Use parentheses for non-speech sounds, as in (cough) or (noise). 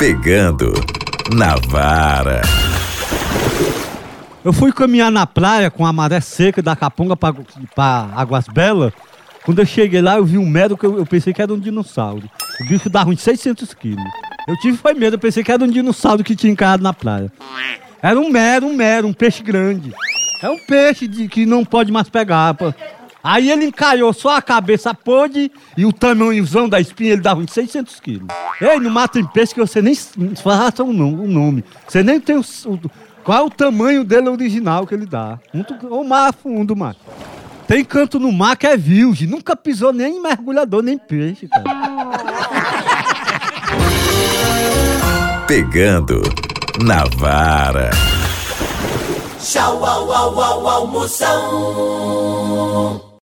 Pegando na vara. Eu fui caminhar na praia com a maré seca da Caponga para Águas Belas. Quando eu cheguei lá, eu vi um mero que eu, eu pensei que era um dinossauro. O bicho dava uns 600 quilos. Eu tive foi medo, eu pensei que era um dinossauro que tinha encarado na praia. Era um mero, um mero, um peixe grande. É um peixe de, que não pode mais pegar. pô. Aí ele encalhou só a cabeça podre e o tamanhozão da espinha ele dava uns 600 quilos. Ei, não mata em peixe que você nem faça o nome, o nome. Você nem tem o, o- qual é o tamanho dele original que ele dá. Muito, o mar fundo, mar. Tem canto no mar que é virgem. Nunca pisou nem em mergulhador, nem peixe, cara. (laughs) Pegando na vara. Tchau, au, au, au, almoção.